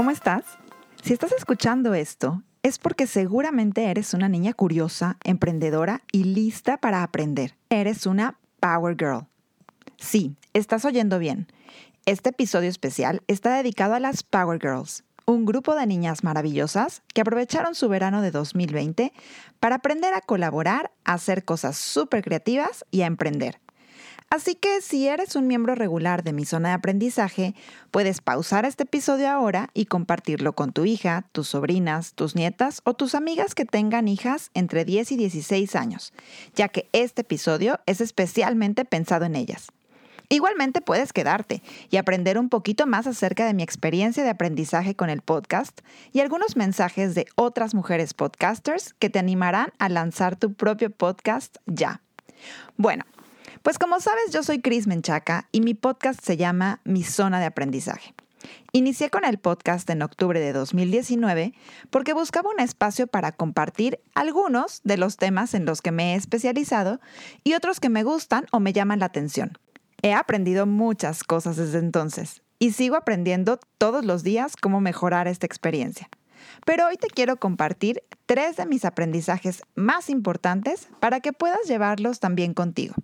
¿cómo estás? Si estás escuchando esto, es porque seguramente eres una niña curiosa, emprendedora y lista para aprender. Eres una Power Girl. Sí, estás oyendo bien. Este episodio especial está dedicado a las Power Girls, un grupo de niñas maravillosas que aprovecharon su verano de 2020 para aprender a colaborar, a hacer cosas súper creativas y a emprender. Así que si eres un miembro regular de mi zona de aprendizaje, puedes pausar este episodio ahora y compartirlo con tu hija, tus sobrinas, tus nietas o tus amigas que tengan hijas entre 10 y 16 años, ya que este episodio es especialmente pensado en ellas. Igualmente puedes quedarte y aprender un poquito más acerca de mi experiencia de aprendizaje con el podcast y algunos mensajes de otras mujeres podcasters que te animarán a lanzar tu propio podcast ya. Bueno, pues como sabes, yo soy Cris Menchaca y mi podcast se llama Mi Zona de Aprendizaje. Inicié con el podcast en octubre de 2019 porque buscaba un espacio para compartir algunos de los temas en los que me he especializado y otros que me gustan o me llaman la atención. He aprendido muchas cosas desde entonces y sigo aprendiendo todos los días cómo mejorar esta experiencia. Pero hoy te quiero compartir tres de mis aprendizajes más importantes para que puedas llevarlos también contigo.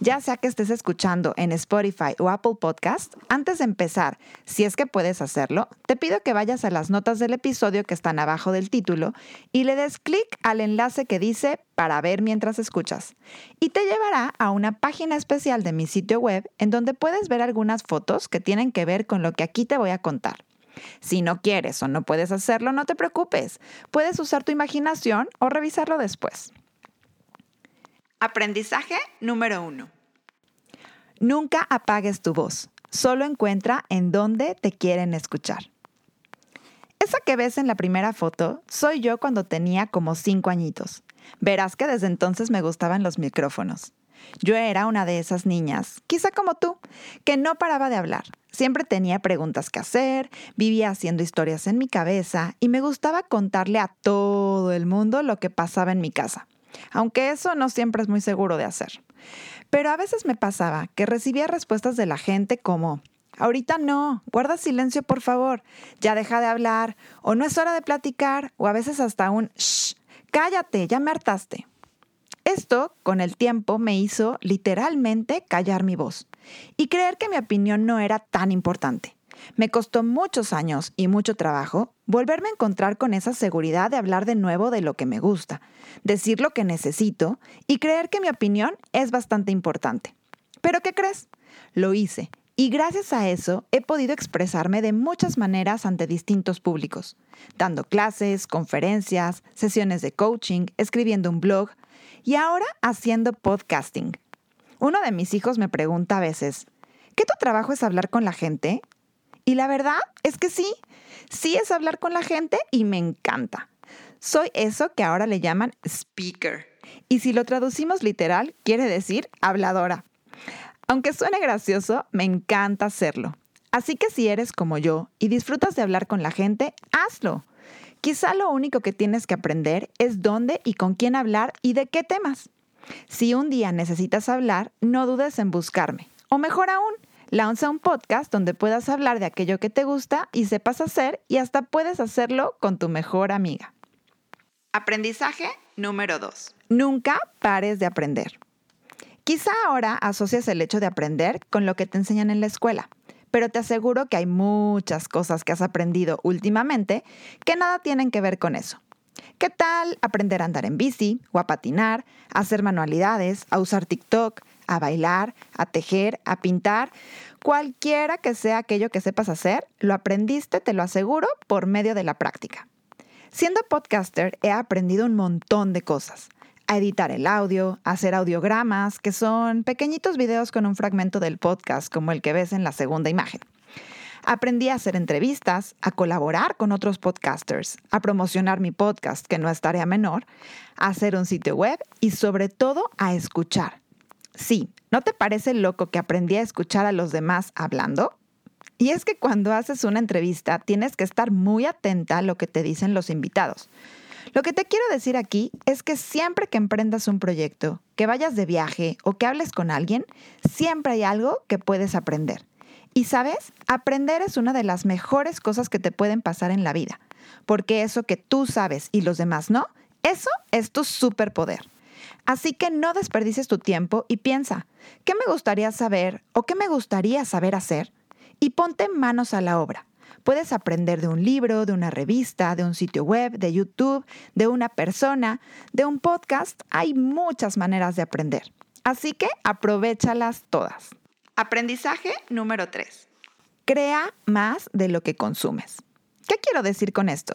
Ya sea que estés escuchando en Spotify o Apple Podcast, antes de empezar, si es que puedes hacerlo, te pido que vayas a las notas del episodio que están abajo del título y le des clic al enlace que dice para ver mientras escuchas. Y te llevará a una página especial de mi sitio web en donde puedes ver algunas fotos que tienen que ver con lo que aquí te voy a contar. Si no quieres o no puedes hacerlo, no te preocupes. Puedes usar tu imaginación o revisarlo después. Aprendizaje número uno. Nunca apagues tu voz, solo encuentra en dónde te quieren escuchar. Esa que ves en la primera foto soy yo cuando tenía como cinco añitos. Verás que desde entonces me gustaban los micrófonos. Yo era una de esas niñas, quizá como tú, que no paraba de hablar. Siempre tenía preguntas que hacer, vivía haciendo historias en mi cabeza y me gustaba contarle a todo el mundo lo que pasaba en mi casa aunque eso no siempre es muy seguro de hacer. Pero a veces me pasaba que recibía respuestas de la gente como, ahorita no, guarda silencio por favor, ya deja de hablar, o no es hora de platicar, o a veces hasta un, shh, cállate, ya me hartaste. Esto, con el tiempo, me hizo literalmente callar mi voz y creer que mi opinión no era tan importante. Me costó muchos años y mucho trabajo volverme a encontrar con esa seguridad de hablar de nuevo de lo que me gusta, decir lo que necesito y creer que mi opinión es bastante importante. Pero ¿qué crees? Lo hice y gracias a eso he podido expresarme de muchas maneras ante distintos públicos, dando clases, conferencias, sesiones de coaching, escribiendo un blog y ahora haciendo podcasting. Uno de mis hijos me pregunta a veces, ¿qué tu trabajo es hablar con la gente? Y la verdad es que sí, sí es hablar con la gente y me encanta. Soy eso que ahora le llaman speaker. Y si lo traducimos literal, quiere decir habladora. Aunque suene gracioso, me encanta hacerlo. Así que si eres como yo y disfrutas de hablar con la gente, hazlo. Quizá lo único que tienes que aprender es dónde y con quién hablar y de qué temas. Si un día necesitas hablar, no dudes en buscarme. O mejor aún, Lanza un podcast donde puedas hablar de aquello que te gusta y sepas hacer y hasta puedes hacerlo con tu mejor amiga. Aprendizaje número 2. Nunca pares de aprender. Quizá ahora asocias el hecho de aprender con lo que te enseñan en la escuela, pero te aseguro que hay muchas cosas que has aprendido últimamente que nada tienen que ver con eso. ¿Qué tal aprender a andar en bici o a patinar, a hacer manualidades, a usar TikTok, a bailar, a tejer, a pintar, cualquiera que sea aquello que sepas hacer, lo aprendiste, te lo aseguro, por medio de la práctica. Siendo podcaster he aprendido un montón de cosas. A editar el audio, a hacer audiogramas, que son pequeñitos videos con un fragmento del podcast como el que ves en la segunda imagen. Aprendí a hacer entrevistas, a colaborar con otros podcasters, a promocionar mi podcast, que no es tarea menor, a hacer un sitio web y sobre todo a escuchar. Sí, ¿no te parece loco que aprendí a escuchar a los demás hablando? Y es que cuando haces una entrevista tienes que estar muy atenta a lo que te dicen los invitados. Lo que te quiero decir aquí es que siempre que emprendas un proyecto, que vayas de viaje o que hables con alguien, siempre hay algo que puedes aprender. Y sabes, aprender es una de las mejores cosas que te pueden pasar en la vida, porque eso que tú sabes y los demás no, eso es tu superpoder. Así que no desperdices tu tiempo y piensa, ¿qué me gustaría saber o qué me gustaría saber hacer? Y ponte manos a la obra. Puedes aprender de un libro, de una revista, de un sitio web, de YouTube, de una persona, de un podcast. Hay muchas maneras de aprender. Así que aprovechalas todas. Aprendizaje número 3. Crea más de lo que consumes. ¿Qué quiero decir con esto?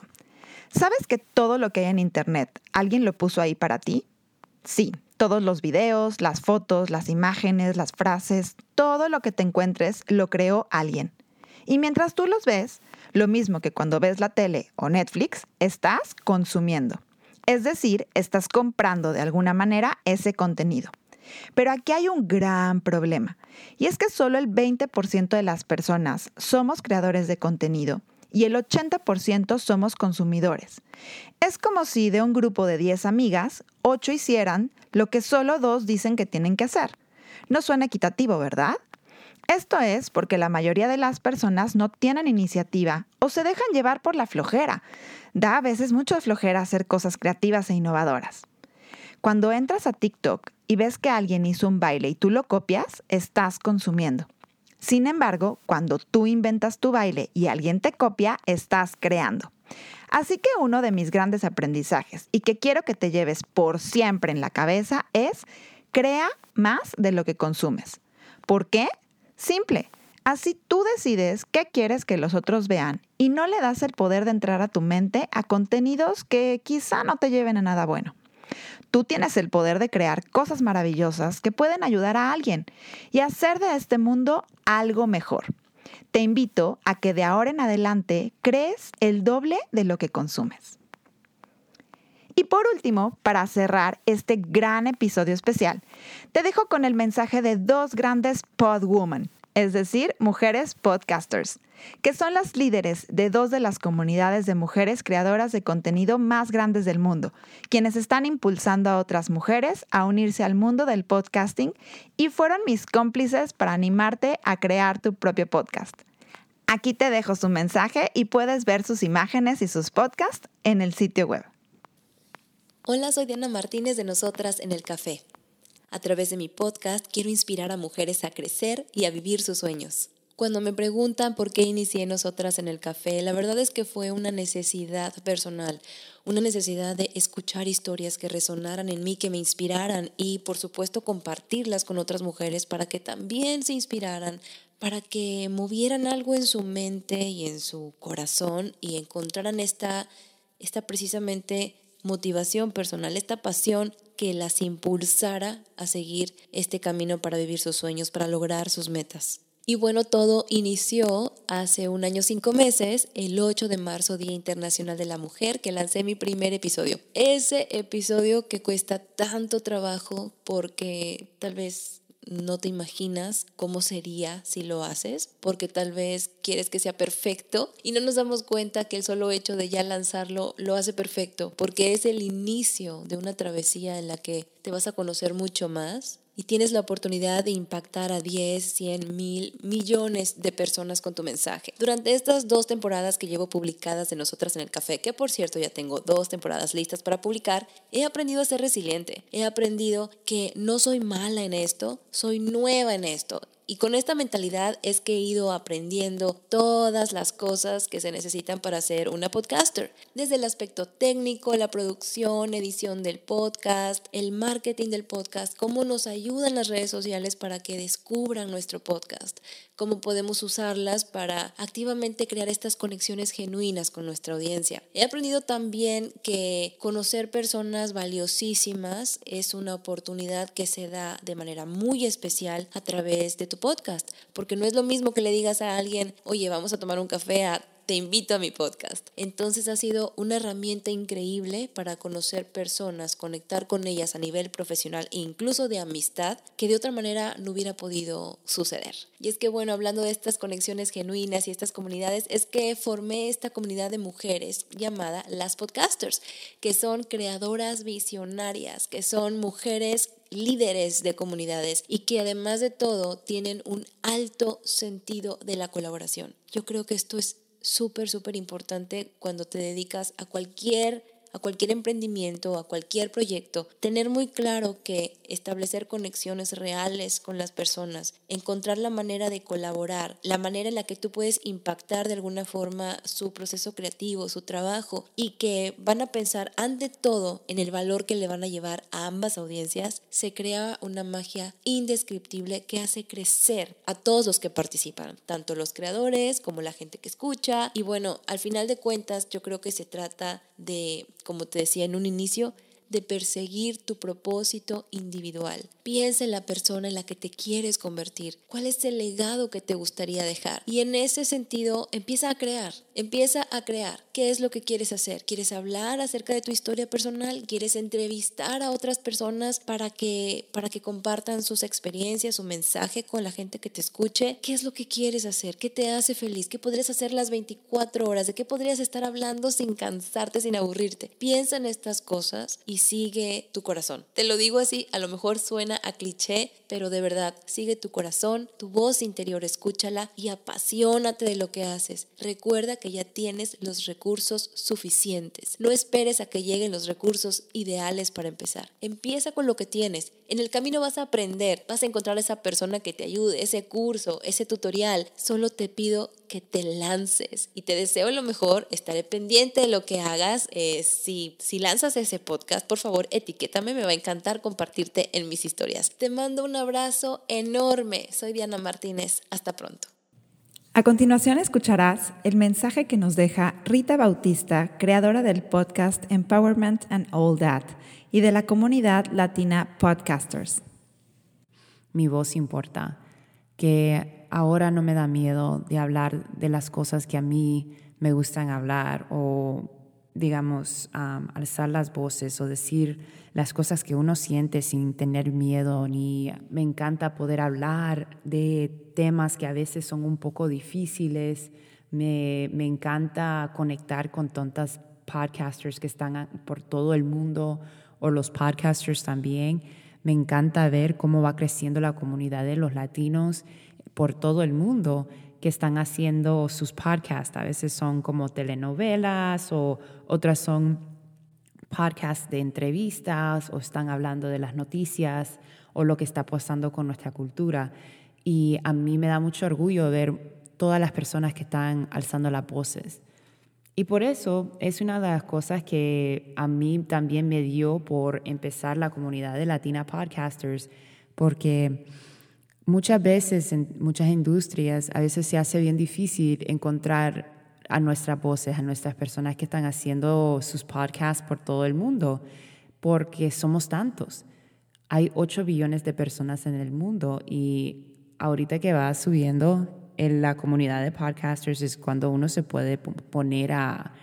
¿Sabes que todo lo que hay en Internet alguien lo puso ahí para ti? Sí, todos los videos, las fotos, las imágenes, las frases, todo lo que te encuentres lo creó alguien. Y mientras tú los ves, lo mismo que cuando ves la tele o Netflix, estás consumiendo. Es decir, estás comprando de alguna manera ese contenido. Pero aquí hay un gran problema, y es que solo el 20% de las personas somos creadores de contenido y el 80% somos consumidores. Es como si de un grupo de 10 amigas, 8 hicieran lo que solo 2 dicen que tienen que hacer. No suena equitativo, ¿verdad? Esto es porque la mayoría de las personas no tienen iniciativa o se dejan llevar por la flojera. Da a veces mucha flojera hacer cosas creativas e innovadoras. Cuando entras a TikTok y ves que alguien hizo un baile y tú lo copias, estás consumiendo. Sin embargo, cuando tú inventas tu baile y alguien te copia, estás creando. Así que uno de mis grandes aprendizajes y que quiero que te lleves por siempre en la cabeza es crea más de lo que consumes. ¿Por qué? Simple. Así tú decides qué quieres que los otros vean y no le das el poder de entrar a tu mente a contenidos que quizá no te lleven a nada bueno. Tú tienes el poder de crear cosas maravillosas que pueden ayudar a alguien y hacer de este mundo algo mejor. Te invito a que de ahora en adelante crees el doble de lo que consumes. Y por último, para cerrar este gran episodio especial, te dejo con el mensaje de dos grandes podwomen, es decir, mujeres podcasters, que son las líderes de dos de las comunidades de mujeres creadoras de contenido más grandes del mundo, quienes están impulsando a otras mujeres a unirse al mundo del podcasting y fueron mis cómplices para animarte a crear tu propio podcast. Aquí te dejo su mensaje y puedes ver sus imágenes y sus podcasts en el sitio web. Hola, soy Diana Martínez de Nosotras en el Café. A través de mi podcast quiero inspirar a mujeres a crecer y a vivir sus sueños. Cuando me preguntan por qué inicié nosotras en el café, la verdad es que fue una necesidad personal, una necesidad de escuchar historias que resonaran en mí, que me inspiraran y por supuesto compartirlas con otras mujeres para que también se inspiraran, para que movieran algo en su mente y en su corazón y encontraran esta, esta precisamente motivación personal, esta pasión que las impulsara a seguir este camino para vivir sus sueños, para lograr sus metas. Y bueno, todo inició hace un año cinco meses, el 8 de marzo, Día Internacional de la Mujer, que lancé mi primer episodio. Ese episodio que cuesta tanto trabajo porque tal vez no te imaginas cómo sería si lo haces, porque tal vez quieres que sea perfecto y no nos damos cuenta que el solo hecho de ya lanzarlo lo hace perfecto, porque es el inicio de una travesía en la que te vas a conocer mucho más y tienes la oportunidad de impactar a 10, 100, mil, millones de personas con tu mensaje. Durante estas dos temporadas que llevo publicadas de Nosotras en el Café, que por cierto ya tengo dos temporadas listas para publicar, he aprendido a ser resiliente. He aprendido que no soy mala en esto, soy nueva en esto y con esta mentalidad es que he ido aprendiendo todas las cosas que se necesitan para ser una podcaster, desde el aspecto técnico, la producción, edición del podcast, el marketing del podcast, cómo nos ayudan las redes sociales para que descubran nuestro podcast, cómo podemos usarlas para activamente crear estas conexiones genuinas con nuestra audiencia. He aprendido también que conocer personas valiosísimas es una oportunidad que se da de manera muy especial a través de tu podcast, porque no es lo mismo que le digas a alguien, oye, vamos a tomar un café a te invito a mi podcast. Entonces ha sido una herramienta increíble para conocer personas, conectar con ellas a nivel profesional e incluso de amistad que de otra manera no hubiera podido suceder. Y es que bueno, hablando de estas conexiones genuinas y estas comunidades, es que formé esta comunidad de mujeres llamada las podcasters, que son creadoras visionarias, que son mujeres líderes de comunidades y que además de todo tienen un alto sentido de la colaboración. Yo creo que esto es súper, súper importante cuando te dedicas a cualquier a cualquier emprendimiento, a cualquier proyecto, tener muy claro que establecer conexiones reales con las personas, encontrar la manera de colaborar, la manera en la que tú puedes impactar de alguna forma su proceso creativo, su trabajo y que van a pensar ante todo en el valor que le van a llevar a ambas audiencias, se crea una magia indescriptible que hace crecer a todos los que participan, tanto los creadores como la gente que escucha. Y bueno, al final de cuentas yo creo que se trata de como te decía en un inicio, de perseguir tu propósito individual. Piensa en la persona en la que te quieres convertir. ¿Cuál es el legado que te gustaría dejar? Y en ese sentido, empieza a crear. Empieza a crear. ¿Qué es lo que quieres hacer? ¿Quieres hablar acerca de tu historia personal? ¿Quieres entrevistar a otras personas para que, para que compartan sus experiencias, su mensaje con la gente que te escuche? ¿Qué es lo que quieres hacer? ¿Qué te hace feliz? ¿Qué podrías hacer las 24 horas? ¿De qué podrías estar hablando sin cansarte, sin aburrirte? Piensa en estas cosas y sigue tu corazón. Te lo digo así, a lo mejor suena a cliché, pero de verdad, sigue tu corazón, tu voz interior, escúchala y apasionate de lo que haces. Recuerda que ya tienes los recursos suficientes. No esperes a que lleguen los recursos ideales para empezar. Empieza con lo que tienes. En el camino vas a aprender, vas a encontrar a esa persona que te ayude, ese curso, ese tutorial. Solo te pido que te lances y te deseo lo mejor. Estaré pendiente de lo que hagas. Eh, si, si lanzas ese podcast, por favor, etiquétame. Me va a encantar compartirte en mis historias. Te mando un abrazo enorme. Soy Diana Martínez. Hasta pronto. A continuación escucharás el mensaje que nos deja Rita Bautista, creadora del podcast Empowerment and All That y de la comunidad latina Podcasters. Mi voz importa, que ahora no me da miedo de hablar de las cosas que a mí me gustan hablar o digamos, alzar las voces o decir las cosas que uno siente sin tener miedo, ni me encanta poder hablar de temas que a veces son un poco difíciles, me, me encanta conectar con tantas podcasters que están por todo el mundo o los podcasters también. Me encanta ver cómo va creciendo la comunidad de los latinos por todo el mundo que están haciendo sus podcasts. A veces son como telenovelas o otras son podcasts de entrevistas o están hablando de las noticias o lo que está pasando con nuestra cultura. Y a mí me da mucho orgullo ver todas las personas que están alzando las voces. Y por eso es una de las cosas que a mí también me dio por empezar la comunidad de Latina Podcasters, porque Muchas veces en muchas industrias a veces se hace bien difícil encontrar a nuestras voces, a nuestras personas que están haciendo sus podcasts por todo el mundo, porque somos tantos. Hay 8 billones de personas en el mundo y ahorita que va subiendo en la comunidad de podcasters es cuando uno se puede poner a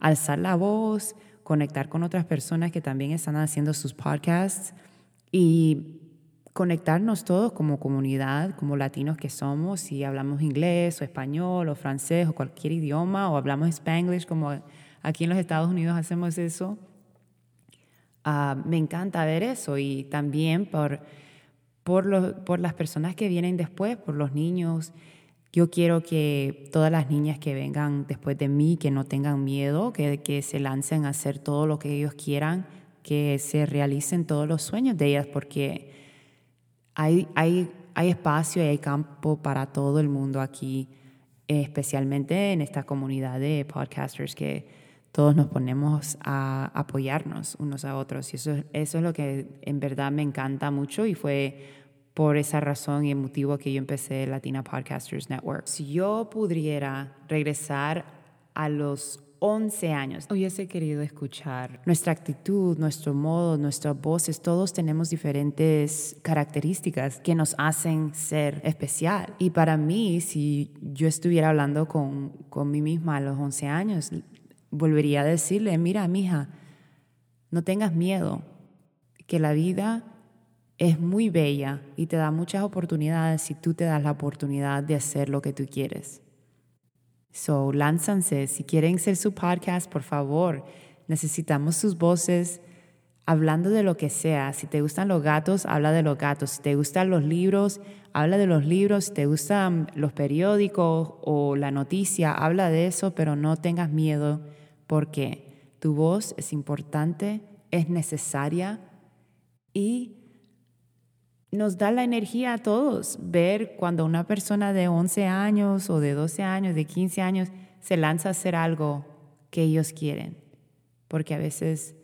alzar la voz, conectar con otras personas que también están haciendo sus podcasts y conectarnos todos como comunidad, como latinos que somos, si hablamos inglés o español o francés o cualquier idioma o hablamos spanglish como aquí en los Estados Unidos hacemos eso. Ah, me encanta ver eso y también por, por, por las personas que vienen después, por los niños. Yo quiero que todas las niñas que vengan después de mí, que no tengan miedo, que, que se lancen a hacer todo lo que ellos quieran, que se realicen todos los sueños de ellas, porque hay, hay, hay espacio y hay campo para todo el mundo aquí, especialmente en esta comunidad de podcasters que todos nos ponemos a apoyarnos unos a otros. Y eso, eso es lo que en verdad me encanta mucho y fue por esa razón y el motivo que yo empecé Latina Podcasters Network. Si yo pudiera regresar a los 11 años. Hubiese querido escuchar nuestra actitud, nuestro modo, nuestras voces. Todos tenemos diferentes características que nos hacen ser especial. Y para mí, si yo estuviera hablando con, con mí misma a los 11 años, volvería a decirle, mira, mija, no tengas miedo, que la vida es muy bella y te da muchas oportunidades si tú te das la oportunidad de hacer lo que tú quieres. So, lánzanse. Si quieren ser su podcast, por favor, necesitamos sus voces hablando de lo que sea. Si te gustan los gatos, habla de los gatos. Si te gustan los libros, habla de los libros. Si te gustan los periódicos o la noticia, habla de eso, pero no tengas miedo porque tu voz es importante, es necesaria y nos da la energía a todos ver cuando una persona de 11 años o de 12 años, de 15 años, se lanza a hacer algo que ellos quieren, porque a veces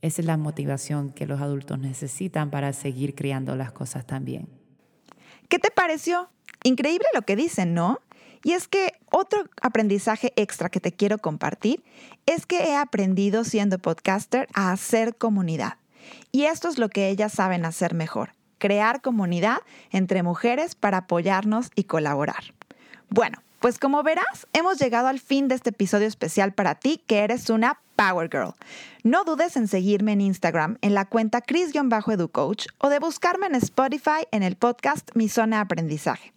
esa es la motivación que los adultos necesitan para seguir criando las cosas también. ¿Qué te pareció? Increíble lo que dicen, ¿no? Y es que otro aprendizaje extra que te quiero compartir es que he aprendido siendo podcaster a hacer comunidad. Y esto es lo que ellas saben hacer mejor, crear comunidad entre mujeres para apoyarnos y colaborar. Bueno, pues como verás, hemos llegado al fin de este episodio especial para ti que eres una Power Girl. No dudes en seguirme en Instagram en la cuenta Chris-EduCoach o de buscarme en Spotify en el podcast Mi Zona de Aprendizaje.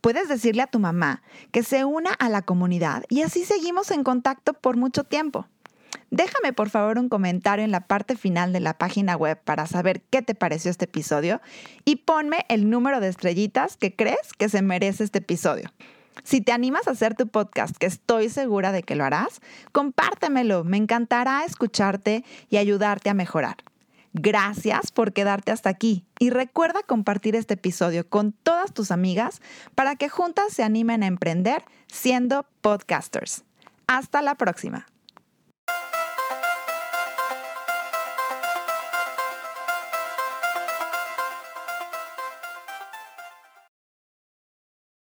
Puedes decirle a tu mamá que se una a la comunidad y así seguimos en contacto por mucho tiempo. Déjame por favor un comentario en la parte final de la página web para saber qué te pareció este episodio y ponme el número de estrellitas que crees que se merece este episodio. Si te animas a hacer tu podcast, que estoy segura de que lo harás, compártemelo. Me encantará escucharte y ayudarte a mejorar. Gracias por quedarte hasta aquí y recuerda compartir este episodio con todas tus amigas para que juntas se animen a emprender siendo podcasters. Hasta la próxima.